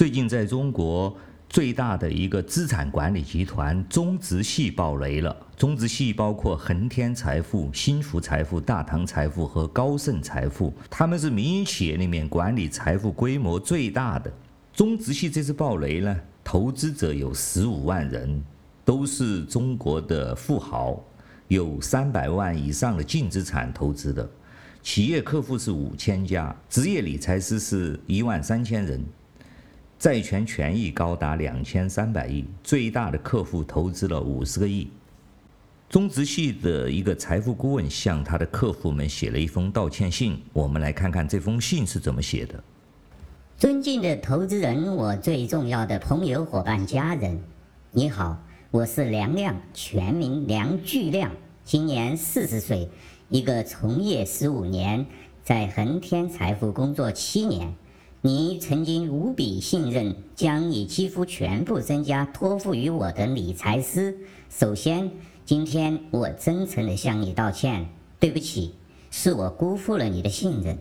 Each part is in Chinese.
最近在中国最大的一个资产管理集团中植系爆雷了。中植系包括恒天财富、新福财富、大唐财富和高盛财富，他们是民营企业里面管理财富规模最大的。中植系这次爆雷呢，投资者有十五万人，都是中国的富豪，有三百万以上的净资产投资的。企业客户是五千家，职业理财师是一万三千人。债权权益高达两千三百亿，最大的客户投资了五十个亿。中植系的一个财富顾问向他的客户们写了一封道歉信，我们来看看这封信是怎么写的。尊敬的投资人，我最重要的朋友、伙伴、家人，你好，我是梁亮，全名梁巨亮，今年四十岁，一个从业十五年，在恒天财富工作七年。你曾经无比信任，将你几乎全部身家托付于我的理财师。首先，今天我真诚地向你道歉，对不起，是我辜负了你的信任。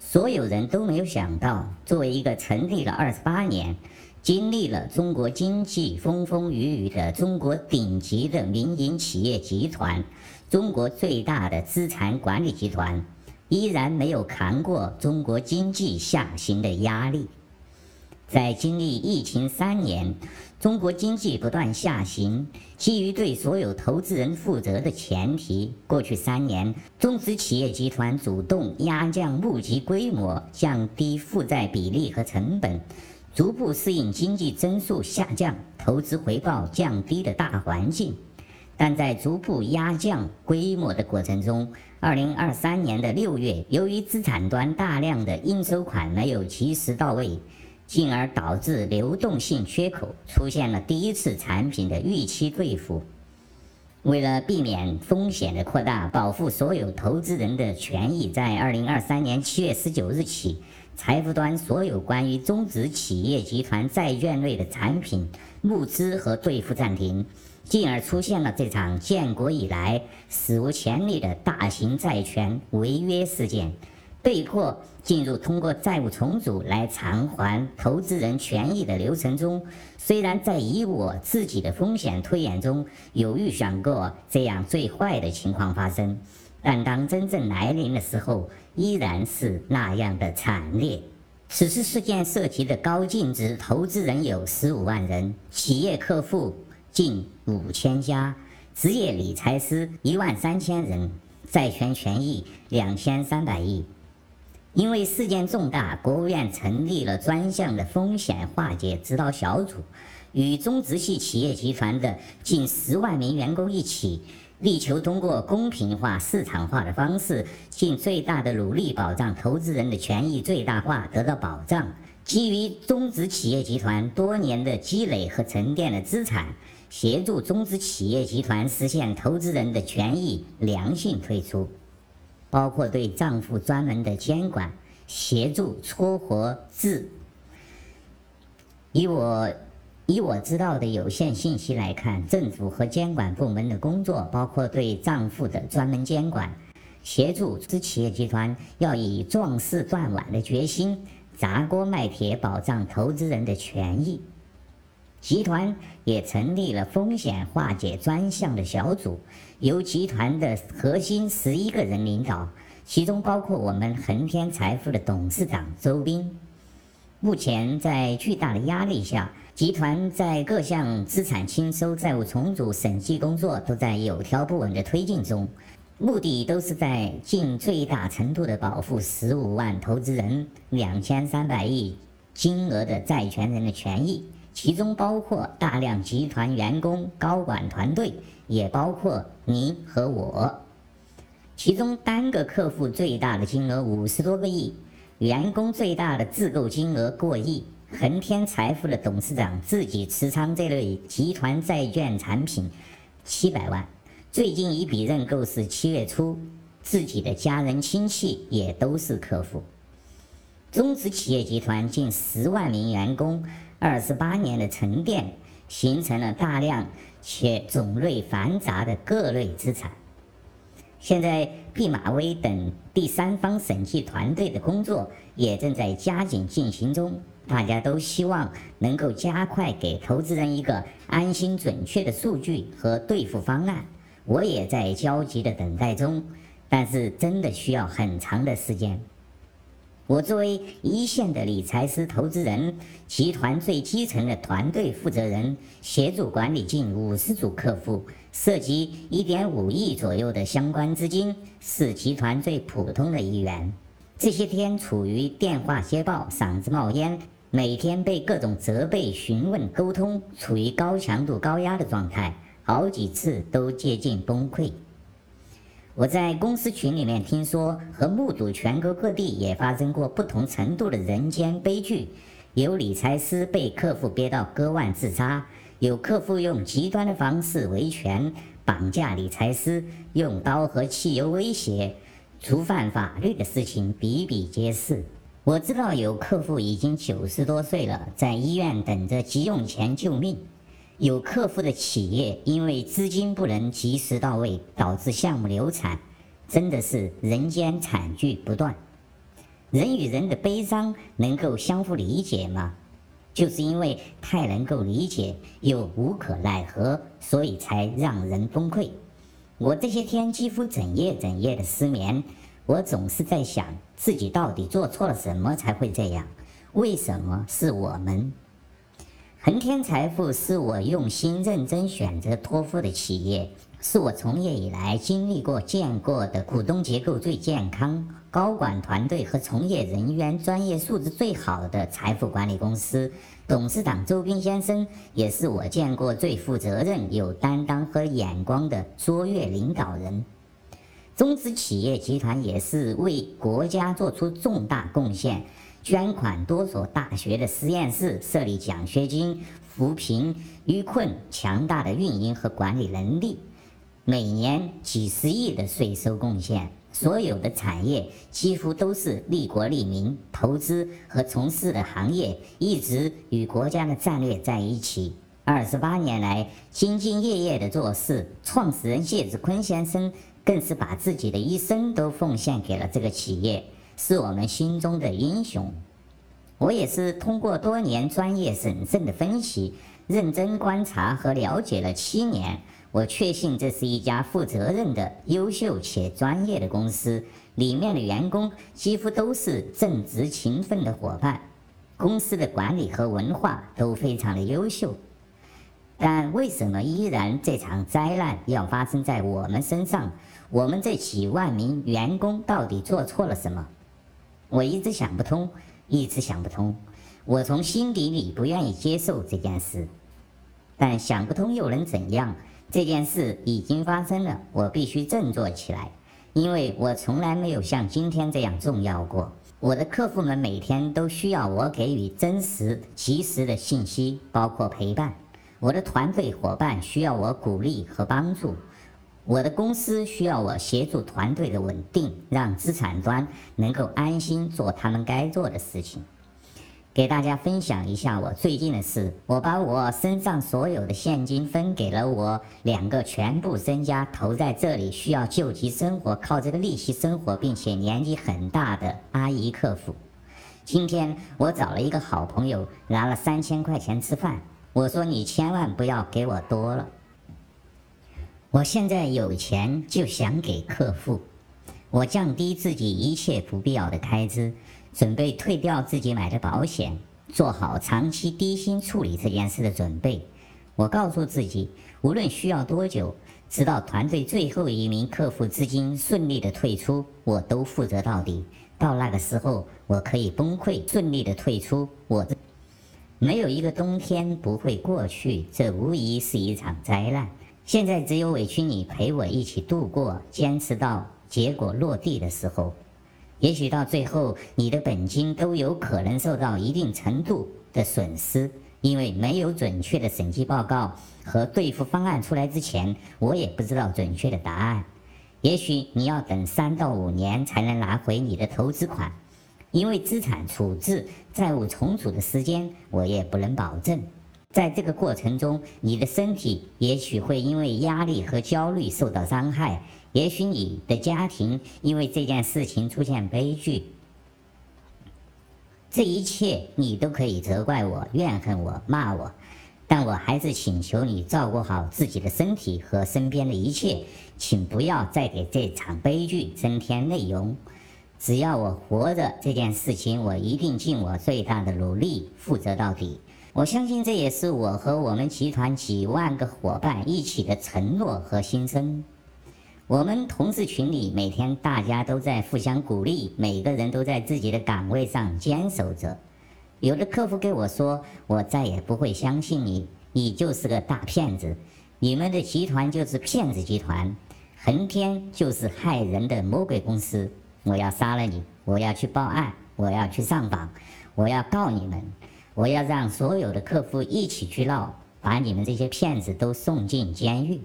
所有人都没有想到，作为一个成立了二十八年、经历了中国经济风风雨雨的中国顶级的民营企业集团，中国最大的资产管理集团。依然没有扛过中国经济下行的压力。在经历疫情三年，中国经济不断下行，基于对所有投资人负责的前提，过去三年，中资企业集团主动压降募集规模，降低负债比例和成本，逐步适应经济增速下降、投资回报降低的大环境。但在逐步压降规模的过程中，二零二三年的六月，由于资产端大量的应收款没有及时到位，进而导致流动性缺口，出现了第一次产品的逾期兑付。为了避免风险的扩大，保护所有投资人的权益，在二零二三年七月十九日起，财富端所有关于中植企业集团债券类的产品募资和兑付暂停。进而出现了这场建国以来史无前例的大型债权违约事件，被迫进入通过债务重组来偿还投资人权益的流程中。虽然在以我自己的风险推演中有预想过这样最坏的情况发生，但当真正来临的时候，依然是那样的惨烈。此次事件涉及的高净值投资人有十五万人，企业客户。近五千家，职业理财师一万三千人，债权权益两千三百亿。因为事件重大，国务院成立了专项的风险化解指导小组，与中植系企业集团的近十万名员工一起，力求通过公平化、市场化的方式，尽最大的努力保障投资人的权益最大化得到保障。基于中植企业集团多年的积累和沉淀的资产。协助中资企业集团实现投资人的权益良性退出，包括对账户专门的监管，协助撮合制。以我以我知道的有限信息来看，政府和监管部门的工作包括对账户的专门监管，协助中植企业集团要以壮士断腕的决心，砸锅卖铁保障投资人的权益。集团也成立了风险化解专项的小组，由集团的核心十一个人领导，其中包括我们恒天财富的董事长周斌。目前在巨大的压力下，集团在各项资产清收、债务重组、审计工作都在有条不紊的推进中，目的都是在尽最大程度的保护十五万投资人、两千三百亿金额的债权人的权益。其中包括大量集团员工、高管团队，也包括你和我。其中单个客户最大的金额五十多个亿，员工最大的自购金额过亿。恒天财富的董事长自己持仓这类集团债券产品七百万。最近一笔认购是七月初，自己的家人亲戚也都是客户。中植企业集团近十万名员工。二十八年的沉淀，形成了大量且种类繁杂的各类资产。现在，毕马威等第三方审计团队的工作也正在加紧进行中。大家都希望能够加快给投资人一个安心、准确的数据和兑付方案。我也在焦急的等待中，但是真的需要很长的时间。我作为一线的理财师、投资人，集团最基层的团队负责人，协助管理近五十组客户，涉及一点五亿左右的相关资金，是集团最普通的一员。这些天处于电话接报、嗓子冒烟，每天被各种责备、询问、沟通，处于高强度、高压的状态，好几次都接近崩溃。我在公司群里面听说和目睹全国各地也发生过不同程度的人间悲剧，有理财师被客户憋到割腕自杀，有客户用极端的方式维权绑架理财师，用刀和汽油威胁，触犯法律的事情比比皆是。我知道有客户已经九十多岁了，在医院等着急用钱救命。有客户的企业因为资金不能及时到位，导致项目流产，真的是人间惨剧不断。人与人的悲伤能够相互理解吗？就是因为太能够理解，又无可奈何，所以才让人崩溃。我这些天几乎整夜整夜的失眠，我总是在想自己到底做错了什么才会这样？为什么是我们？恒天财富是我用心认真选择托付的企业，是我从业以来经历过、见过的股东结构最健康、高管团队和从业人员专业素质最好的财富管理公司。董事长周斌先生也是我见过最负责任、有担当和眼光的卓越领导人。中资企业集团也是为国家做出重大贡献。捐款多所大学的实验室，设立奖学金，扶贫纾困，强大的运营和管理能力，每年几十亿的税收贡献，所有的产业几乎都是利国利民，投资和从事的行业一直与国家的战略在一起。二十八年来兢兢业业的做事，创始人谢志坤先生更是把自己的一生都奉献给了这个企业。是我们心中的英雄。我也是通过多年专业审慎的分析、认真观察和了解了七年，我确信这是一家负责任的、优秀且专业的公司。里面的员工几乎都是正直勤奋的伙伴，公司的管理和文化都非常的优秀。但为什么依然这场灾难要发生在我们身上？我们这几万名员工到底做错了什么？我一直想不通，一直想不通。我从心底里不愿意接受这件事，但想不通又能怎样？这件事已经发生了，我必须振作起来，因为我从来没有像今天这样重要过。我的客户们每天都需要我给予真实、及时的信息，包括陪伴；我的团队伙伴需要我鼓励和帮助。我的公司需要我协助团队的稳定，让资产端能够安心做他们该做的事情。给大家分享一下我最近的事：我把我身上所有的现金分给了我两个全部身家投在这里、需要救急生活、靠这个利息生活，并且年纪很大的阿姨客户。今天我找了一个好朋友，拿了三千块钱吃饭。我说：“你千万不要给我多了。”我现在有钱就想给客户，我降低自己一切不必要的开支，准备退掉自己买的保险，做好长期低薪处理这件事的准备。我告诉自己，无论需要多久，直到团队最后一名客户资金顺利的退出，我都负责到底。到那个时候，我可以崩溃，顺利的退出。我没有一个冬天不会过去，这无疑是一场灾难。现在只有委屈你陪我一起度过，坚持到结果落地的时候。也许到最后，你的本金都有可能受到一定程度的损失，因为没有准确的审计报告和兑付方案出来之前，我也不知道准确的答案。也许你要等三到五年才能拿回你的投资款，因为资产处置、债务重组的时间，我也不能保证。在这个过程中，你的身体也许会因为压力和焦虑受到伤害，也许你的家庭因为这件事情出现悲剧。这一切你都可以责怪我、怨恨我、骂我，但我还是请求你照顾好自己的身体和身边的一切，请不要再给这场悲剧增添内容。只要我活着，这件事情我一定尽我最大的努力负责到底。我相信这也是我和我们集团几万个伙伴一起的承诺和心声。我们同事群里每天大家都在互相鼓励，每个人都在自己的岗位上坚守着。有的客户跟我说：“我再也不会相信你，你就是个大骗子，你们的集团就是骗子集团，恒天就是害人的魔鬼公司。我要杀了你，我要去报案，我要去上访，我要告你们，我要让所有的客户一起去闹，把你们这些骗子都送进监狱。”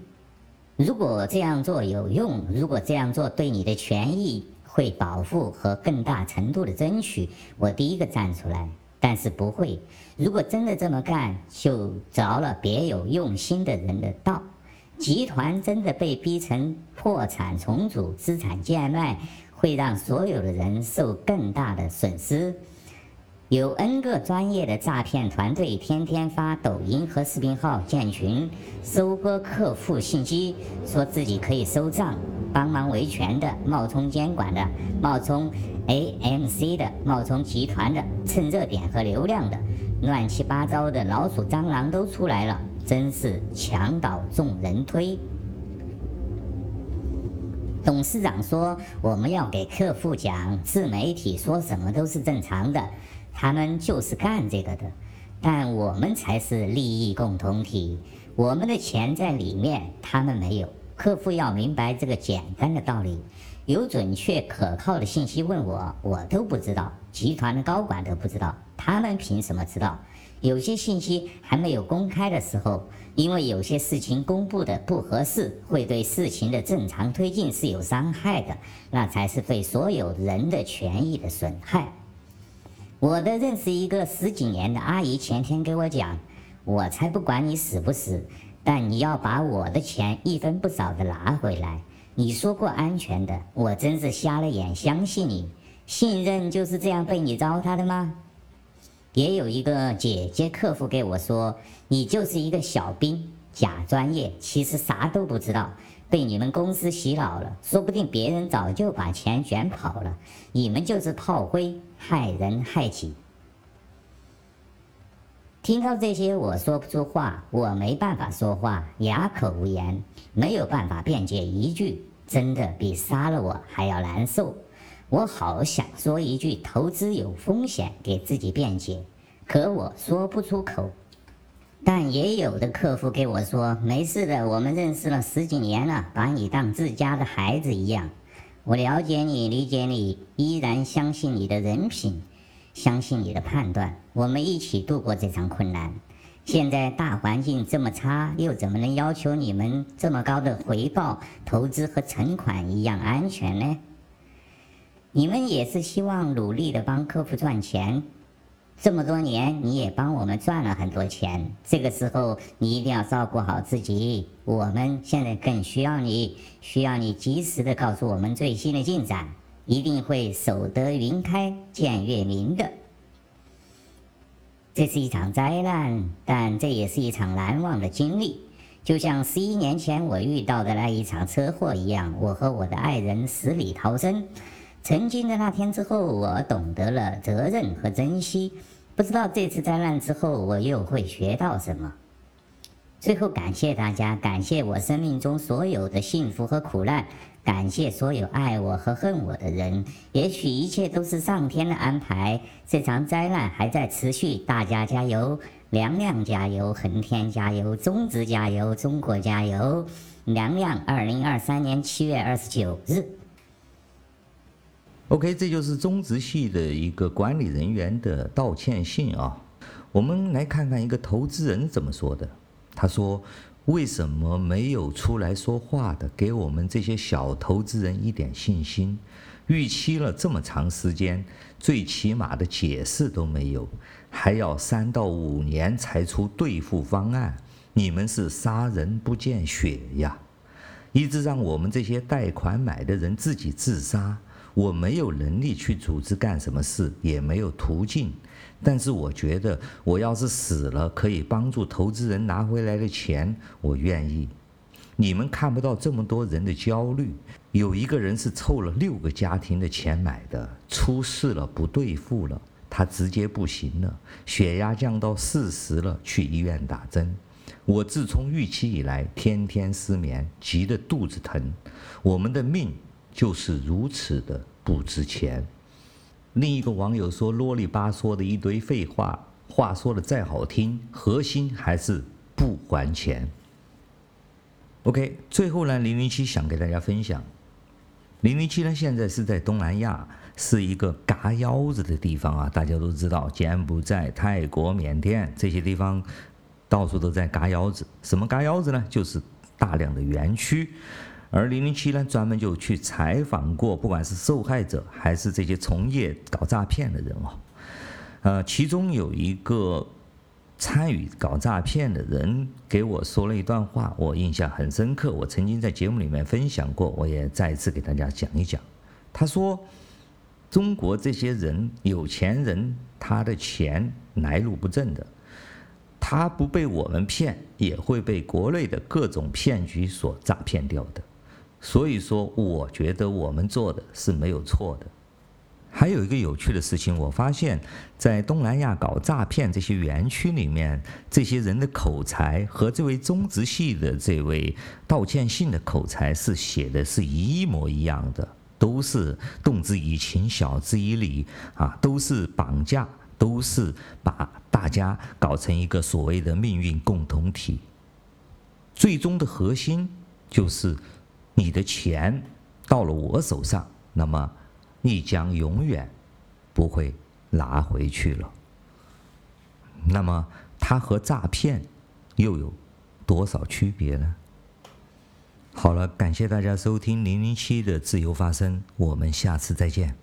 如果这样做有用，如果这样做对你的权益会保护和更大程度的争取，我第一个站出来。但是不会，如果真的这么干，就着了别有用心的人的道。集团真的被逼成破产重组、资产贱卖，会让所有的人受更大的损失。有 N 个专业的诈骗团队，天天发抖音和视频号建群，收割客户信息，说自己可以收账、帮忙维权的、冒充监管的、冒充 AMC 的、冒充集团的、蹭热点和流量的，乱七八糟的老鼠蟑螂都出来了，真是墙倒众人推。董事长说：“我们要给客户讲，自媒体说什么都是正常的。”他们就是干这个的，但我们才是利益共同体，我们的钱在里面，他们没有。客户要明白这个简单的道理，有准确可靠的信息问我，我都不知道，集团的高管都不知道，他们凭什么知道？有些信息还没有公开的时候，因为有些事情公布的不合适，会对事情的正常推进是有伤害的，那才是对所有人的权益的损害。我的认识一个十几年的阿姨前天给我讲，我才不管你死不死，但你要把我的钱一分不少的拿回来。你说过安全的，我真是瞎了眼相信你。信任就是这样被你糟蹋的吗？也有一个姐姐客户给我说，你就是一个小兵，假专业，其实啥都不知道。被你们公司洗脑了，说不定别人早就把钱卷跑了，你们就是炮灰，害人害己。听到这些，我说不出话，我没办法说话，哑口无言，没有办法辩解一句，真的比杀了我还要难受。我好想说一句投资有风险，给自己辩解，可我说不出口。但也有的客户给我说：“没事的，我们认识了十几年了，把你当自家的孩子一样。我了解你，理解你，依然相信你的人品，相信你的判断。我们一起度过这场困难。现在大环境这么差，又怎么能要求你们这么高的回报？投资和存款一样安全呢？你们也是希望努力的帮客户赚钱。”这么多年，你也帮我们赚了很多钱。这个时候，你一定要照顾好自己。我们现在更需要你，需要你及时的告诉我们最新的进展，一定会守得云开见月明的。这是一场灾难，但这也是一场难忘的经历。就像十一年前我遇到的那一场车祸一样，我和我的爱人死里逃生。曾经的那天之后，我懂得了责任和珍惜。不知道这次灾难之后，我又会学到什么。最后，感谢大家，感谢我生命中所有的幸福和苦难，感谢所有爱我和恨我的人。也许一切都是上天的安排。这场灾难还在持续，大家加油，娘娘加油，恒天加油，中植加油，中国加油。娘娘，二零二三年七月二十九日。OK，这就是中植系的一个管理人员的道歉信啊。我们来看看一个投资人怎么说的。他说：“为什么没有出来说话的，给我们这些小投资人一点信心？预期了这么长时间，最起码的解释都没有，还要三到五年才出兑付方案，你们是杀人不见血呀！”一直让我们这些贷款买的人自己自杀。我没有能力去组织干什么事，也没有途径。但是我觉得，我要是死了，可以帮助投资人拿回来的钱，我愿意。你们看不到这么多人的焦虑。有一个人是凑了六个家庭的钱买的，出事了，不对付了，他直接不行了，血压降到四十了，去医院打针。我自从预期以来，天天失眠，急得肚子疼。我们的命就是如此的不值钱。另一个网友说：“啰里吧嗦的一堆废话，话说的再好听，核心还是不还钱。” OK，最后呢，零零七想给大家分享，零零七呢现在是在东南亚，是一个嘎腰子的地方啊，大家都知道，柬埔寨、泰国、缅甸这些地方，到处都在嘎腰子。什么嘎腰子呢？就是大量的园区。而零零七呢，专门就去采访过，不管是受害者还是这些从业搞诈骗的人哦，呃，其中有一个参与搞诈骗的人给我说了一段话，我印象很深刻。我曾经在节目里面分享过，我也再次给大家讲一讲。他说，中国这些人有钱人，他的钱来路不正的，他不被我们骗，也会被国内的各种骗局所诈骗掉的。所以说，我觉得我们做的是没有错的。还有一个有趣的事情，我发现，在东南亚搞诈骗这些园区里面，这些人的口才和这位中植系的这位道歉信的口才是写的是一模一样的，都是动之以情，晓之以理啊，都是绑架，都是把大家搞成一个所谓的命运共同体。最终的核心就是。你的钱到了我手上，那么你将永远不会拿回去了。那么它和诈骗又有多少区别呢？好了，感谢大家收听零零七的自由发声，我们下次再见。